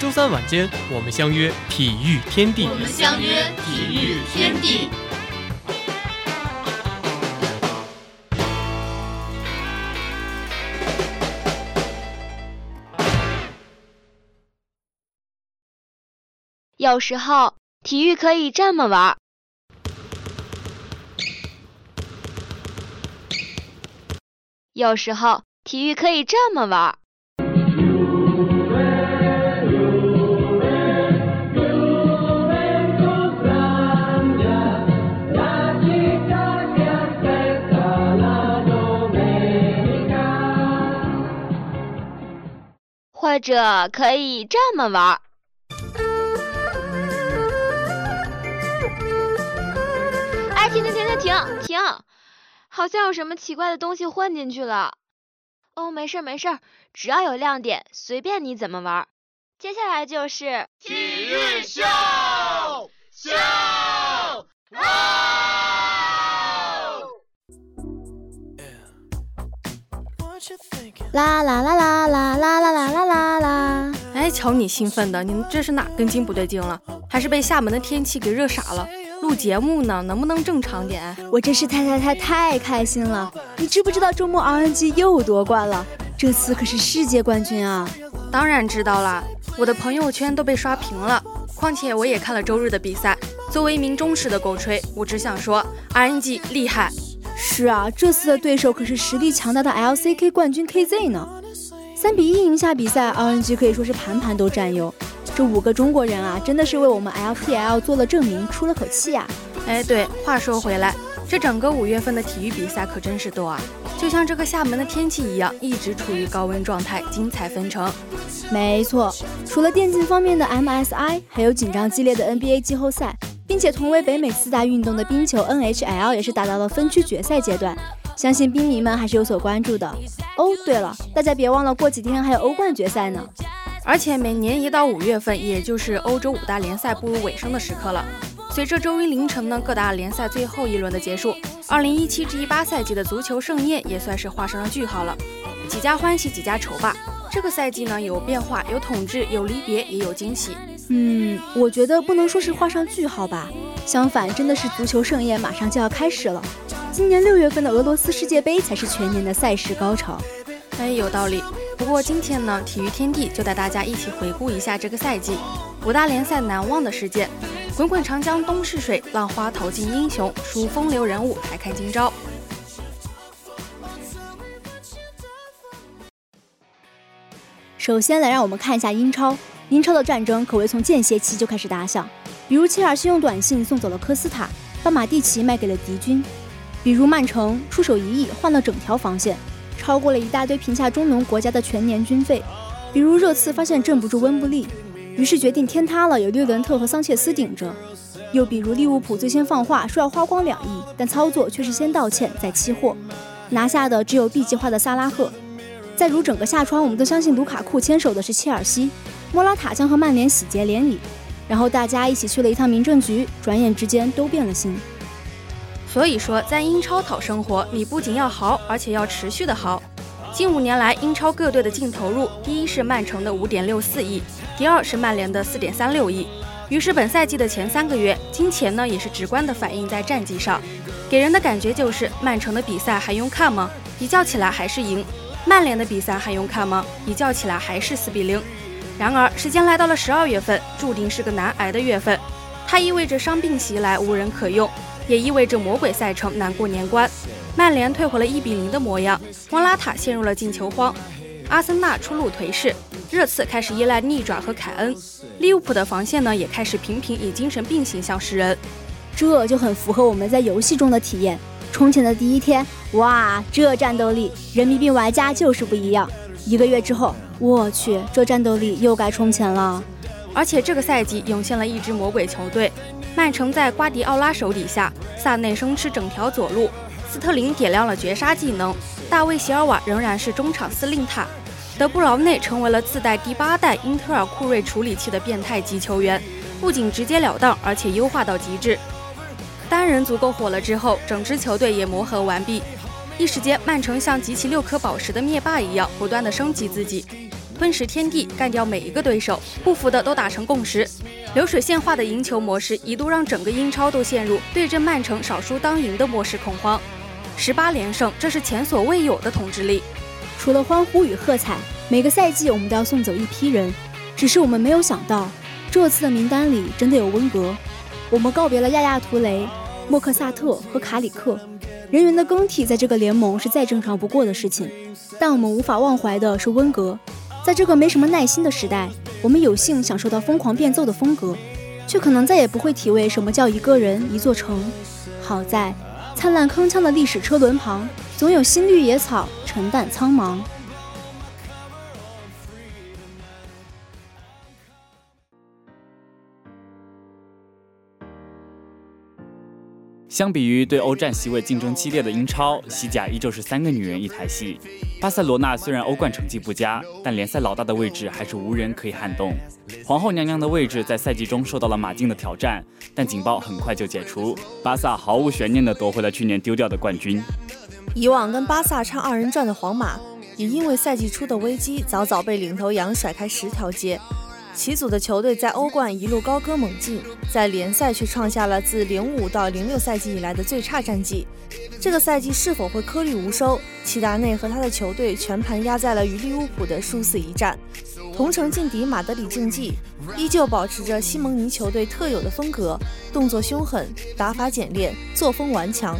周三晚间，我们相约体育天地。我们相约体育天地。有时候，体育可以这么玩。有时候，体育可以这么玩。或者可以这么玩。哎，停停停停停停！好像有什么奇怪的东西混进去了。哦，没事没事，只要有亮点，随便你怎么玩。接下来就是体育秀秀。啦啦啦啦啦啦啦啦啦啦啦！哎，瞧你兴奋的，你这是哪根筋不对劲了？还是被厦门的天气给热傻了？录节目呢，能不能正常点？我真是太太太太开心了！你知不知道周末 RNG 又夺冠了？这次可是世界冠军啊！当然知道啦，我的朋友圈都被刷屏了。况且我也看了周日的比赛。作为一名忠实的狗吹，我只想说 RNG 厉害。是啊，这次的对手可是实力强大的 LCK 冠军 KZ 呢。三比一赢下比赛，RNG 可以说是盘盘都占优。这五个中国人啊，真的是为我们 LPL 做了证明，出了口气啊。哎，对，话说回来，这整个五月份的体育比赛可真是多啊，就像这个厦门的天气一样，一直处于高温状态，精彩纷呈。没错，除了电竞方面的 MSI，还有紧张激烈的 NBA 季后赛。并且同为北美四大运动的冰球 NHL 也是打到了分区决赛阶段，相信冰迷们还是有所关注的。哦，对了，大家别忘了过几天还有欧冠决赛呢。而且每年一到五月份，也就是欧洲五大联赛步入尾声的时刻了。随着周一凌晨呢各大联赛最后一轮的结束，二零一七至一八赛季的足球盛宴也算是画上了句号了。几家欢喜几家愁吧。这个赛季呢有变化，有统治，有离别，也有惊喜。嗯，我觉得不能说是画上句号吧，相反，真的是足球盛宴马上就要开始了。今年六月份的俄罗斯世界杯才是全年的赛事高潮。哎，有道理。不过今天呢，体育天地就带大家一起回顾一下这个赛季五大联赛难忘的事件。滚滚长江东逝水，浪花淘尽英雄，数风流人物，还看今朝。首先来让我们看一下英超。英超的战争可谓从间歇期就开始打响，比如切尔西用短信送走了科斯塔，把马蒂奇卖给了敌军；比如曼城出手一亿换了整条防线，超过了一大堆贫下中农国家的全年军费；比如热刺发现镇不住温布利，于是决定天塌了有略伦特和桑切斯顶着；又比如利物浦最先放话说要花光两亿，但操作却是先道歉再期货，拿下的只有 B 计划的萨拉赫；再如整个夏窗，我们都相信卢卡库牵手的是切尔西。莫拉塔将和曼联喜结连理，然后大家一起去了一趟民政局，转眼之间都变了心。所以说，在英超讨生活，你不仅要豪，而且要持续的豪。近五年来，英超各队的净投入，第一是曼城的五点六四亿，第二是曼联的四点三六亿。于是本赛季的前三个月，金钱呢也是直观的反映在战绩上，给人的感觉就是曼城的比赛还用看吗？比较起来还是赢。曼联的比赛还用看吗？比较起来还是四比零。然而，时间来到了十二月份，注定是个难挨的月份。它意味着伤病袭来，无人可用，也意味着魔鬼赛程难过年关。曼联退回了一比零的模样，莫拉塔陷入了进球荒，阿森纳初露颓势，热刺开始依赖逆转和凯恩，利物浦的防线呢也开始频频以精神病形象示人。这就很符合我们在游戏中的体验。充钱的第一天，哇，这战斗力，人民币玩家就是不一样。一个月之后。我去，这战斗力又该充钱了。而且这个赛季涌现了一支魔鬼球队，曼城在瓜迪奥拉手底下，萨内生吃整条左路，斯特林点亮了绝杀技能，大卫席尔瓦仍然是中场司令塔，德布劳内成为了自带第八代英特尔酷睿处理器的变态级球员，不仅直截了当，而且优化到极致。单人足够火了之后，整支球队也磨合完毕，一时间曼城像集齐六颗宝石的灭霸一样，不断的升级自己。吞噬天地，干掉每一个对手，不服的都打成共识。流水线化的赢球模式一度让整个英超都陷入对阵曼城少输当赢的模式恐慌。十八连胜，这是前所未有的统治力。除了欢呼与喝彩，每个赛季我们都要送走一批人，只是我们没有想到，这次的名单里真的有温格。我们告别了亚亚图雷、莫克萨特和卡里克，人员的更替在这个联盟是再正常不过的事情。但我们无法忘怀的是温格。在这个没什么耐心的时代，我们有幸享受到疯狂变奏的风格，却可能再也不会体味什么叫一个人一座城。好在，灿烂铿锵的历史车轮旁，总有新绿野草沉淡苍茫。相比于对欧战席位竞争激烈的英超，西甲依旧是三个女人一台戏。巴塞罗那虽然欧冠成绩不佳，但联赛老大的位置还是无人可以撼动。皇后娘娘的位置在赛季中受到了马竞的挑战，但警报很快就解除，巴萨毫无悬念地夺回了去年丢掉的冠军。以往跟巴萨唱二人转的皇马，也因为赛季初的危机，早早被领头羊甩开十条街。其组的球队在欧冠一路高歌猛进，在联赛却创下了自零五到零六赛季以来的最差战绩。这个赛季是否会颗粒无收？齐达内和他的球队全盘压在了与利物浦的殊死一战。同城劲敌马德里竞技依旧保持着西蒙尼球队特有的风格，动作凶狠，打法简练，作风顽强。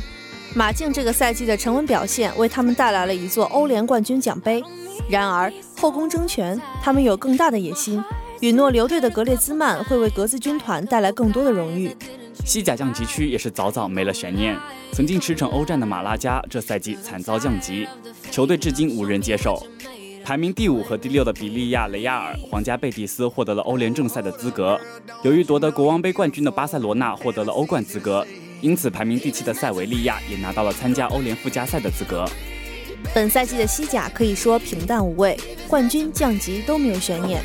马竞这个赛季的沉稳表现为他们带来了一座欧联冠军奖杯。然而后宫争权，他们有更大的野心。允诺留队的格列兹曼会为格子军团带来更多的荣誉。西甲降级区也是早早没了悬念。曾经驰骋欧战的马拉加，这赛季惨遭降级，球队至今无人接手。排名第五和第六的比利亚雷亚尔、皇家贝蒂斯获得了欧联正赛的资格。由于夺得国王杯冠军的巴塞罗那获得了欧冠资格，因此排名第七的塞维利亚也拿到了参加欧联附加赛的资格。本赛季的西甲可以说平淡无味，冠军、降级都没有悬念。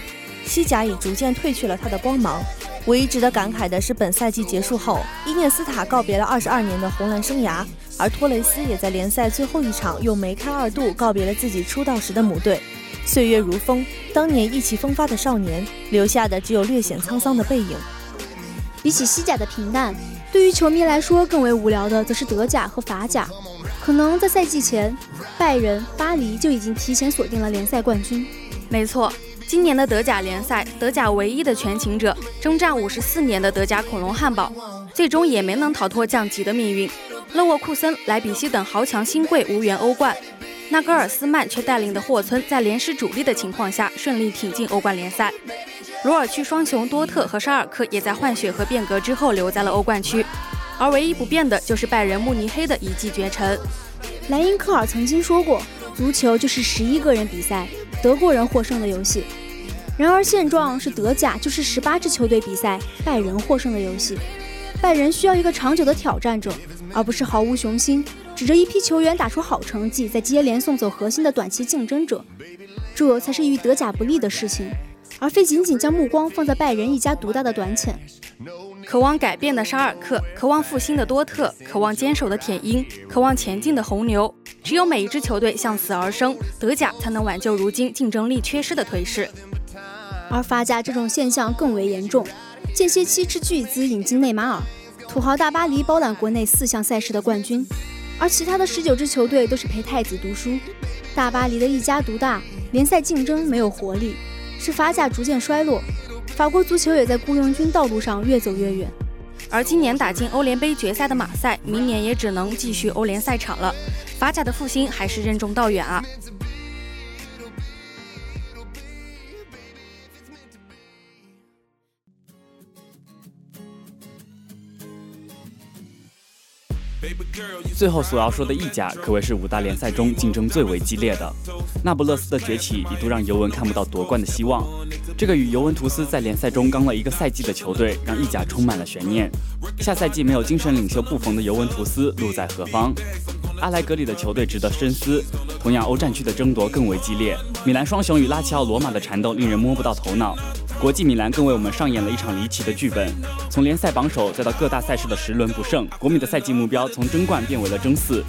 西甲已逐渐褪去了它的光芒，唯一值得感慨的是，本赛季结束后，伊涅斯塔告别了二十二年的红蓝生涯，而托雷斯也在联赛最后一场用梅开二度告别了自己出道时的母队。岁月如风，当年意气风发的少年，留下的只有略显沧桑的背影。比起西甲的平淡，对于球迷来说更为无聊的，则是德甲和法甲。可能在赛季前，拜仁、巴黎就已经提前锁定了联赛冠军。没错。今年的德甲联赛，德甲唯一的全勤者，征战五十四年的德甲恐龙汉堡，最终也没能逃脱降级的命运。勒沃库森、莱比锡等豪强新贵无缘欧冠，纳格尔斯曼却带领的霍村在连失主力的情况下顺利挺进欧冠联赛。罗尔区双雄多特和沙尔克也在换血和变革之后留在了欧冠区，而唯一不变的就是拜仁慕尼黑的一骑绝尘。莱因克尔曾经说过，足球就是十一个人比赛。德国人获胜的游戏，然而现状是德甲就是十八支球队比赛，拜仁获胜的游戏。拜仁需要一个长久的挑战者，而不是毫无雄心，指着一批球员打出好成绩，再接连送走核心的短期竞争者。这才是与德甲不利的事情，而非仅仅将目光放在拜仁一家独大的短浅。渴望改变的沙尔克，渴望复兴的多特，渴望坚守的铁鹰，渴望前进的红牛。只有每一支球队向死而生，德甲才能挽救如今竞争力缺失的颓势。而法甲这种现象更为严重，间歇期斥巨资引进内马尔，土豪大巴黎包揽国内四项赛事的冠军，而其他的十九支球队都是陪太子读书。大巴黎的一家独大，联赛竞争没有活力，使法甲逐渐衰落。法国足球也在雇佣军道路上越走越远。而今年打进欧联杯决赛的马赛，明年也只能继续欧联赛场了。法甲的复兴还是任重道远啊！最后所要说的意甲可谓是五大联赛中竞争最为激烈的。那不勒斯的崛起一度让尤文看不到夺冠的希望。这个与尤文图斯在联赛中刚了一个赛季的球队，让意甲充满了悬念。下赛季没有精神领袖布冯的尤文图斯路在何方？阿莱格里的球队值得深思。同样，欧战区的争夺更为激烈。米兰双雄与拉齐奥、罗马的缠斗令人摸不到头脑。国际米兰更为我们上演了一场离奇的剧本，从联赛榜首再到各大赛事的十轮不胜，国米的赛季目标从争冠变为了争四。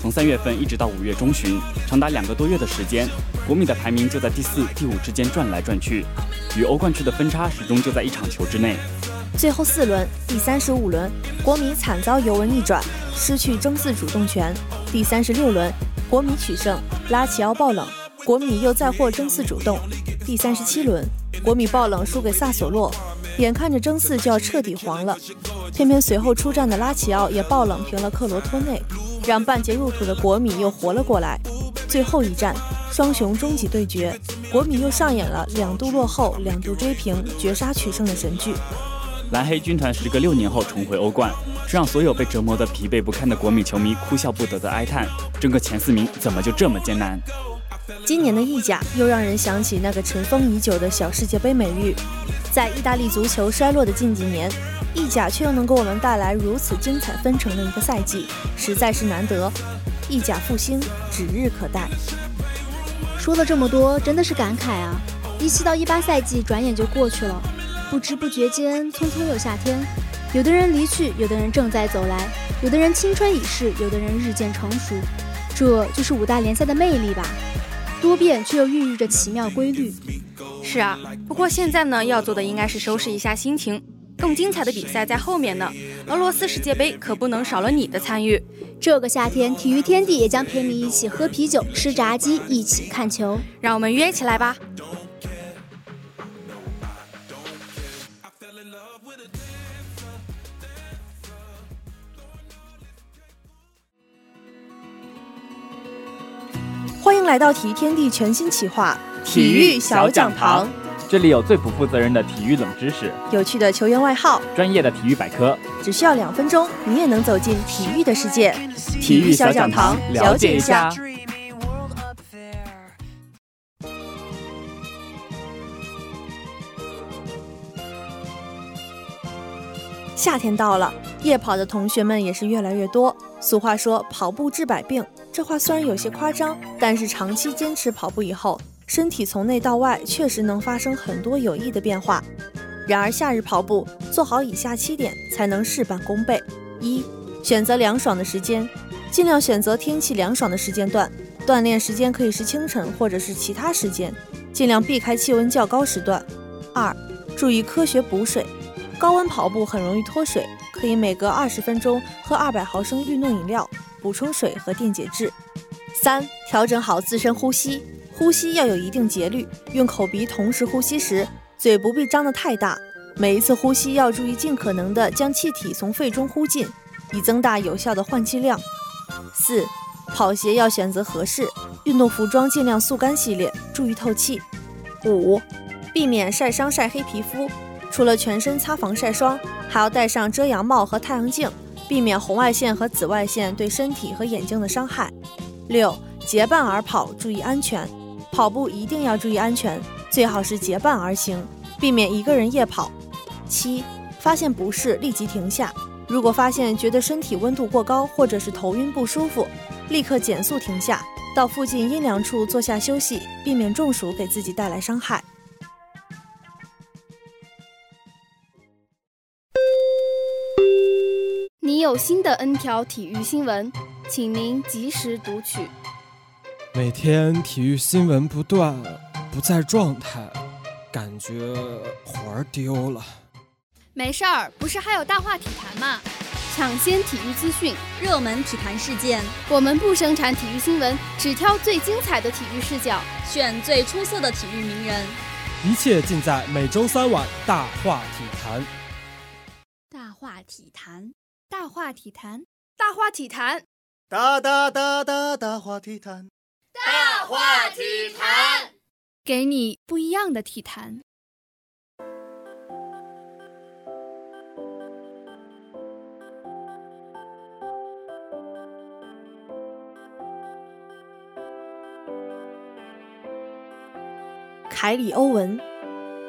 从三月份一直到五月中旬，长达两个多月的时间，国米的排名就在第四、第五之间转来转去，与欧冠区的分差始终就在一场球之内。最后四轮，第三十五轮，国米惨遭尤文逆转，失去争四主动权。第三十六轮，国米取胜，拉齐奥爆冷，国米又再获争四主动。第三十七轮。国米爆冷输给萨索洛，眼看着争四就要彻底黄了，偏偏随后出战的拉齐奥也爆冷平了克罗托内，让半截入土的国米又活了过来。最后一战，双雄终极对决，国米又上演了两度落后、两度追平、绝杀取胜的神剧。蓝黑军团时隔六年后重回欧冠，这让所有被折磨得疲惫不堪的国米球迷哭笑不得的哀叹：争个前四名怎么就这么艰难？今年的意甲又让人想起那个尘封已久的小世界杯美誉。在意大利足球衰落的近几年，意甲却又能给我们带来如此精彩纷呈的一个赛季，实在是难得。意甲复兴指日可待。说了这么多，真的是感慨啊！一七到一八赛季转眼就过去了，不知不觉间，匆匆又夏天。有的人离去，有的人正在走来，有的人青春已逝，有的人日渐成熟。这就是五大联赛的魅力吧。多变却又孕育着奇妙规律。是啊，不过现在呢，要做的应该是收拾一下心情，更精彩的比赛在后面呢。俄罗斯世界杯可不能少了你的参与。这个夏天，体育天地也将陪你一起喝啤酒、吃炸鸡，一起看球。让我们约起来吧。来到体育天地全新企划——体育小讲堂。这里有最不负责任的体育冷知识，有趣的球员外号，专业的体育百科。只需要两分钟，你也能走进体育的世界。体育小讲堂，了解一下。夏天到了，夜跑的同学们也是越来越多。俗话说“跑步治百病”，这话虽然有些夸张，但是长期坚持跑步以后，身体从内到外确实能发生很多有益的变化。然而，夏日跑步做好以下七点才能事半功倍：一、选择凉爽的时间，尽量选择天气凉爽的时间段。锻炼时间可以是清晨或者是其他时间，尽量避开气温较高时段。二、注意科学补水。高温跑步很容易脱水，可以每隔二十分钟喝二百毫升运动饮料，补充水和电解质。三、调整好自身呼吸，呼吸要有一定节律，用口鼻同时呼吸时，嘴不必张得太大。每一次呼吸要注意尽可能的将气体从肺中呼进，以增大有效的换气量。四、跑鞋要选择合适，运动服装尽量速干系列，注意透气。五、避免晒伤晒黑皮肤。除了全身擦防晒霜，还要戴上遮阳帽和太阳镜，避免红外线和紫外线对身体和眼睛的伤害。六，结伴而跑，注意安全。跑步一定要注意安全，最好是结伴而行，避免一个人夜跑。七，发现不适立即停下。如果发现觉得身体温度过高或者是头晕不舒服，立刻减速停下，到附近阴凉处坐下休息，避免中暑给自己带来伤害。有新的 N 条体育新闻，请您及时读取。每天体育新闻不断，不在状态，感觉魂儿丢了。没事儿，不是还有大话体坛吗？抢先体育资讯，热门体坛事件，我们不生产体育新闻，只挑最精彩的体育视角，选最出色的体育名人。一切尽在每周三晚大话体坛。大话体坛。大话体坛。大话体坛。哒哒哒哒大话体坛。大话体坛。给你不一样的体坛。凯里欧文。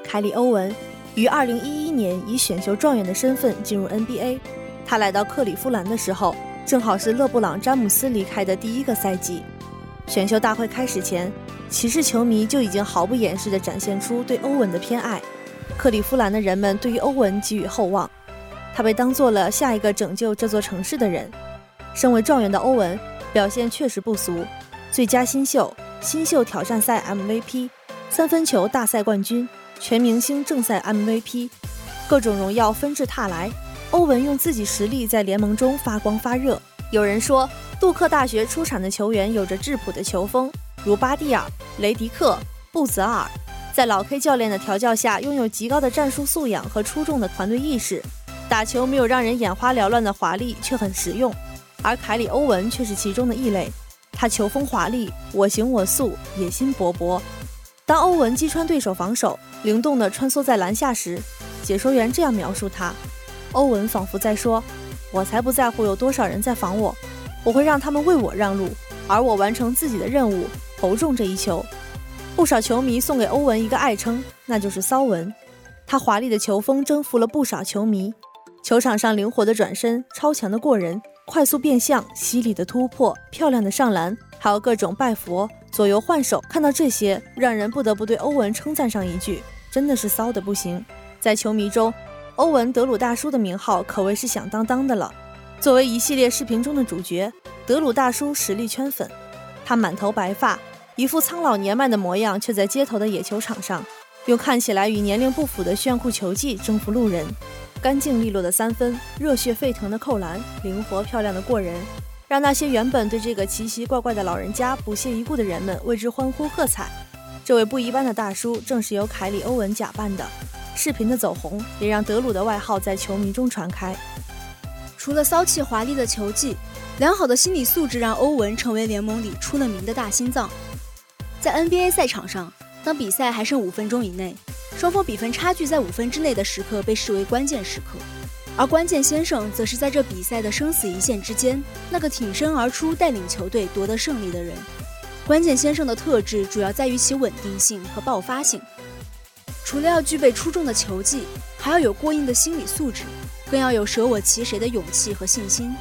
凯里欧文于二零一一年以选秀状元的身份进入 nba 他来到克利夫兰的时候，正好是勒布朗·詹姆斯离开的第一个赛季。选秀大会开始前，骑士球迷就已经毫不掩饰地展现出对欧文的偏爱。克利夫兰的人们对于欧文寄予厚望，他被当做了下一个拯救这座城市的人。身为状元的欧文表现确实不俗，最佳新秀、新秀挑战赛 MVP、三分球大赛冠军、全明星正赛 MVP，各种荣耀纷至沓来。欧文用自己实力在联盟中发光发热。有人说，杜克大学出产的球员有着质朴的球风，如巴蒂尔、雷迪克、布泽尔，在老 K 教练的调教下，拥有极高的战术素养和出众的团队意识，打球没有让人眼花缭乱的华丽，却很实用。而凯里·欧文却是其中的异类，他球风华丽，我行我素，野心勃勃。当欧文击穿对手防守，灵动地穿梭在篮下时，解说员这样描述他。欧文仿佛在说：“我才不在乎有多少人在防我，我会让他们为我让路，而我完成自己的任务，投中这一球。”不少球迷送给欧文一个爱称，那就是“骚文”。他华丽的球风征服了不少球迷，球场上灵活的转身、超强的过人、快速变向、犀利的突破、漂亮的上篮，还有各种拜佛、左右换手。看到这些，让人不得不对欧文称赞上一句：“真的是骚的不行。”在球迷中。欧文·德鲁大叔的名号可谓是响当当的了。作为一系列视频中的主角，德鲁大叔实力圈粉。他满头白发，一副苍老年迈的模样，却在街头的野球场上，用看起来与年龄不符的炫酷球技征服路人。干净利落的三分，热血沸腾的扣篮，灵活漂亮的过人，让那些原本对这个奇奇怪怪的老人家不屑一顾的人们为之欢呼喝彩。这位不一般的大叔，正是由凯里·欧文假扮的。视频的走红也让德鲁的外号在球迷中传开。除了骚气华丽的球技，良好的心理素质让欧文成为联盟里出了名的大心脏。在 NBA 赛场上，当比赛还剩五分钟以内，双方比分差距在五分之内的时刻被视为关键时刻，而关键先生则是在这比赛的生死一线之间那个挺身而出带领球队夺得胜利的人。关键先生的特质主要在于其稳定性和爆发性。除了要具备出众的球技，还要有过硬的心理素质，更要有舍我其谁的勇气和信心。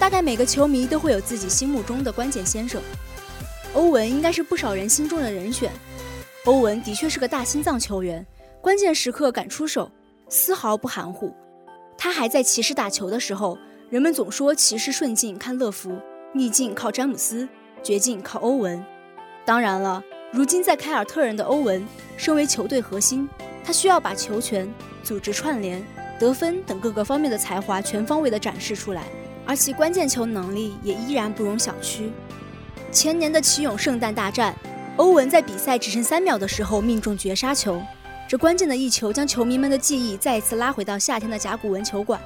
大概每个球迷都会有自己心目中的关键先生，欧文应该是不少人心中的人选。欧文的确是个大心脏球员，关键时刻敢出手，丝毫不含糊。他还在骑士打球的时候，人们总说骑士顺境看乐福，逆境靠詹姆斯，绝境靠欧文。当然了。如今在凯尔特人的欧文，身为球队核心，他需要把球权、组织串联、得分等各个方面的才华全方位的展示出来，而其关键球能力也依然不容小觑。前年的奇勇圣诞大战，欧文在比赛只剩三秒的时候命中绝杀球，这关键的一球将球迷们的记忆再一次拉回到夏天的甲骨文球馆。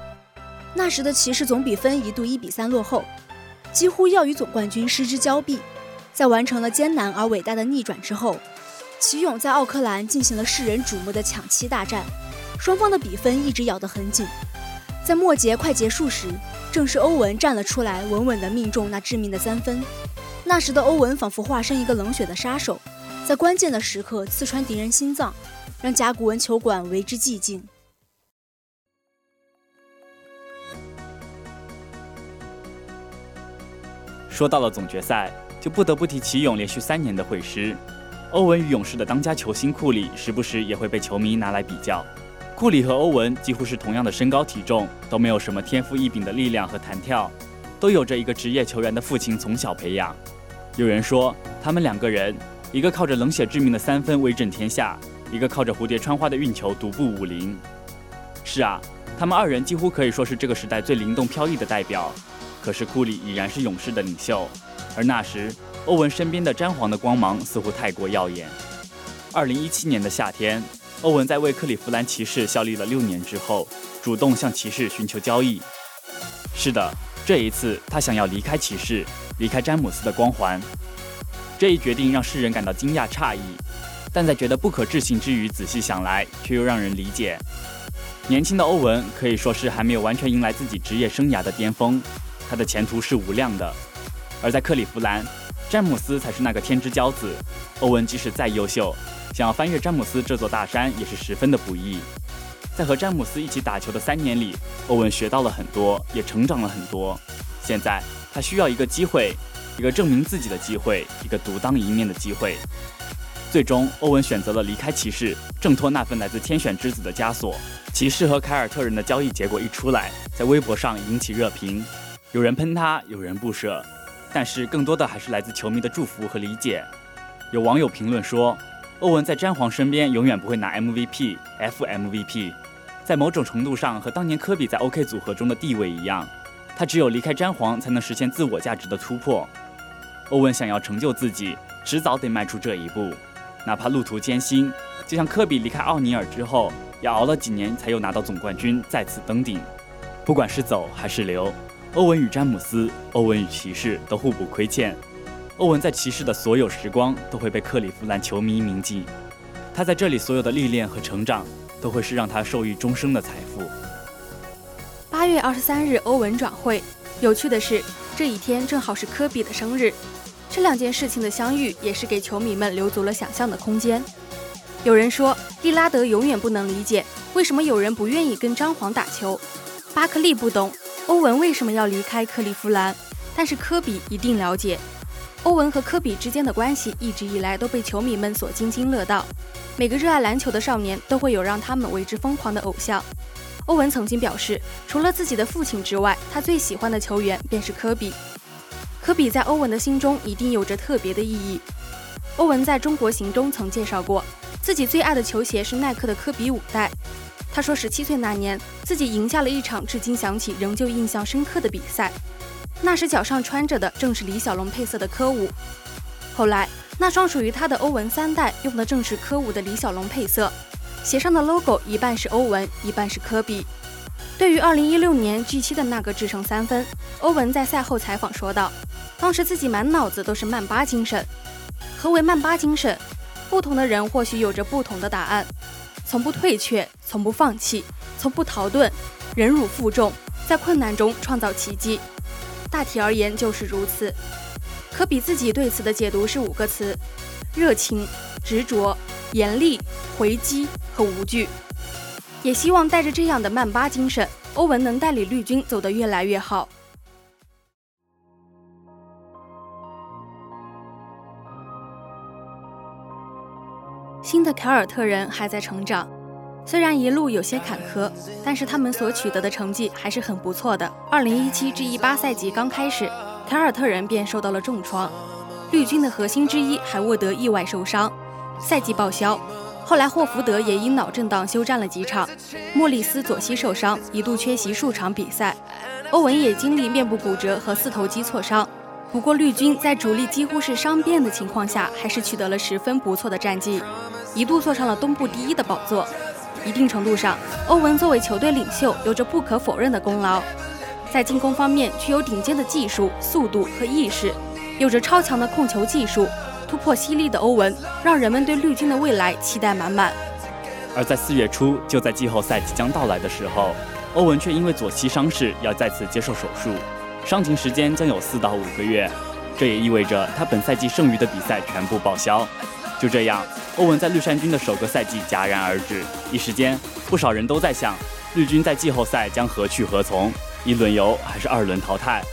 那时的骑士总比分一度一比三落后，几乎要与总冠军失之交臂。在完成了艰难而伟大的逆转之后，奇勇在奥克兰进行了世人瞩目的抢七大战，双方的比分一直咬得很紧。在末节快结束时，正是欧文站了出来，稳稳地命中那致命的三分。那时的欧文仿佛化身一个冷血的杀手，在关键的时刻刺穿敌人心脏，让甲骨文球馆为之寂静。说到了总决赛。就不得不提奇勇连续三年的会师。欧文与勇士的当家球星库里，时不时也会被球迷拿来比较。库里和欧文几乎是同样的身高体重，都没有什么天赋异禀的力量和弹跳，都有着一个职业球员的父亲从小培养。有人说，他们两个人，一个靠着冷血致命的三分威震天下，一个靠着蝴蝶穿花的运球独步武林。是啊，他们二人几乎可以说是这个时代最灵动飘逸的代表。可是库里已然是勇士的领袖。而那时，欧文身边的詹皇的光芒似乎太过耀眼。二零一七年的夏天，欧文在为克利夫兰骑士效力了六年之后，主动向骑士寻求交易。是的，这一次他想要离开骑士，离开詹姆斯的光环。这一决定让世人感到惊讶诧异，但在觉得不可置信之余，仔细想来，却又让人理解。年轻的欧文可以说是还没有完全迎来自己职业生涯的巅峰，他的前途是无量的。而在克利夫兰，詹姆斯才是那个天之骄子。欧文即使再优秀，想要翻越詹姆斯这座大山也是十分的不易。在和詹姆斯一起打球的三年里，欧文学到了很多，也成长了很多。现在他需要一个机会，一个证明自己的机会，一个独当一面的机会。最终，欧文选择了离开骑士，挣脱那份来自天选之子的枷锁。骑士和凯尔特人的交易结果一出来，在微博上引起热评，有人喷他，有人不舍，但是更多的还是来自球迷的祝福和理解。有网友评论说，欧文在詹皇身边永远不会拿 MVP、FMVP，在某种程度上和当年科比在 OK 组合中的地位一样，他只有离开詹皇才能实现自我价值的突破。欧文想要成就自己，迟早得迈出这一步，哪怕路途艰辛，就像科比离开奥尼尔之后。要熬了几年才又拿到总冠军，再次登顶。不管是走还是留，欧文与詹姆斯、欧文与骑士都互不亏欠。欧文在骑士的所有时光都会被克利夫兰球迷铭记，他在这里所有的历练和成长都会是让他受益终生的财富。八月二十三日，欧文转会。有趣的是，这一天正好是科比的生日。这两件事情的相遇，也是给球迷们留足了想象的空间。有人说，利拉德永远不能理解为什么有人不愿意跟张皇打球。巴克利不懂欧文为什么要离开克利夫兰，但是科比一定了解。欧文和科比之间的关系一直以来都被球迷们所津津乐道。每个热爱篮球的少年都会有让他们为之疯狂的偶像。欧文曾经表示，除了自己的父亲之外，他最喜欢的球员便是科比。科比在欧文的心中一定有着特别的意义。欧文在中国行中曾介绍过。自己最爱的球鞋是耐克的科比五代。他说，十七岁那年，自己赢下了一场至今想起仍旧印象深刻的比赛。那时脚上穿着的正是李小龙配色的科五。后来，那双属于他的欧文三代用的正是科五的李小龙配色，鞋上的 logo 一半是欧文，一半是科比。对于二零一六年 G 七的那个制胜三分，欧文在赛后采访说道：“当时自己满脑子都是曼巴精神。何为曼巴精神？”不同的人或许有着不同的答案，从不退却，从不放弃，从不逃遁，忍辱负重，在困难中创造奇迹。大体而言就是如此。科比自己对此的解读是五个词：热情、执着、严厉、回击和无惧。也希望带着这样的曼巴精神，欧文能带领绿军走得越来越好。新的凯尔特人还在成长，虽然一路有些坎坷，但是他们所取得的成绩还是很不错的。二零一七至一八赛季刚开始，凯尔特人便受到了重创，绿军的核心之一海沃德意外受伤，赛季报销。后来霍福德也因脑震荡休战了几场，莫里斯左膝受伤，一度缺席数场比赛。欧文也经历面部骨折和四头肌挫伤。不过绿军在主力几乎是伤变的情况下，还是取得了十分不错的战绩。一度坐上了东部第一的宝座。一定程度上，欧文作为球队领袖，有着不可否认的功劳。在进攻方面，具有顶尖的技术、速度和意识，有着超强的控球技术，突破犀利的欧文，让人们对绿军的未来期待满满。而在四月初，就在季后赛即将到来的时候，欧文却因为左膝伤势要再次接受手术，伤停时间将有四到五个月。这也意味着他本赛季剩余的比赛全部报销。就这样。欧文在绿衫军的首个赛季戛然而止，一时间，不少人都在想，绿军在季后赛将何去何从？一轮游还是二轮淘汰？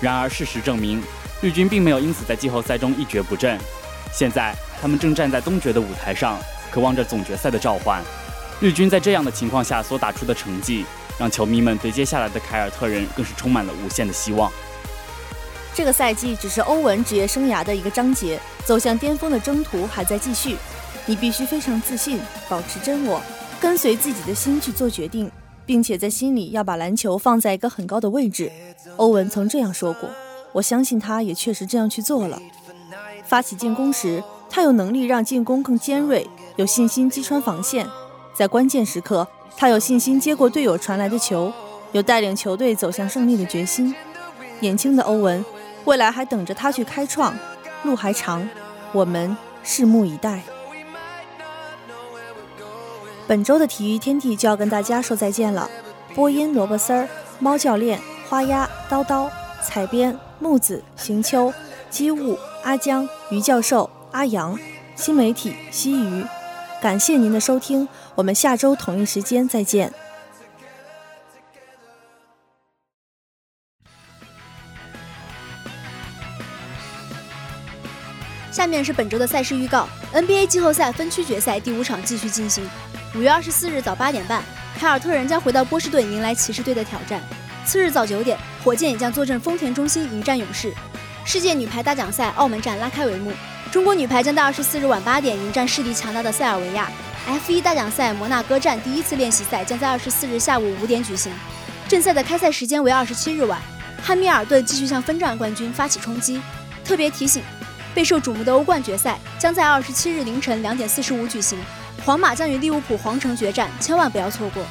然而事实证明，绿军并没有因此在季后赛中一蹶不振。现在，他们正站在东决的舞台上，渴望着总决赛的召唤。绿军在这样的情况下所打出的成绩，让球迷们对接下来的凯尔特人更是充满了无限的希望。这个赛季只是欧文职业生涯的一个章节，走向巅峰的征途还在继续。你必须非常自信，保持真我，跟随自己的心去做决定，并且在心里要把篮球放在一个很高的位置。欧文曾这样说过，我相信他也确实这样去做了。发起进攻时，他有能力让进攻更尖锐，有信心击穿防线。在关键时刻，他有信心接过队友传来的球，有带领球队走向胜利的决心。年轻的欧文，未来还等着他去开创，路还长，我们拭目以待。本周的体育天地就要跟大家说再见了。播音：萝卜丝儿、猫教练、花鸭、叨叨、采编：木子、行秋、机务、阿江、于教授、阿阳、新媒体：西鱼、感谢您的收听，我们下周同一时间再见。下面是本周的赛事预告：NBA 季后赛分区决赛第五场继续进行。五月二十四日早八点半，凯尔特人将回到波士顿迎来骑士队的挑战。次日早九点，火箭也将坐镇丰田中心迎战勇士。世界女排大奖赛澳门站拉开帷幕，中国女排将在二十四日晚八点迎战势力强大的塞尔维亚。F1 大奖赛摩纳哥站第一次练习赛将在二十四日下午五点举行，正赛的开赛时间为二十七日晚。汉密尔顿继续向分站冠军发起冲击。特别提醒。备受瞩目的欧冠决赛将在二十七日凌晨两点四十五举行，皇马将与利物浦皇城决战，千万不要错过。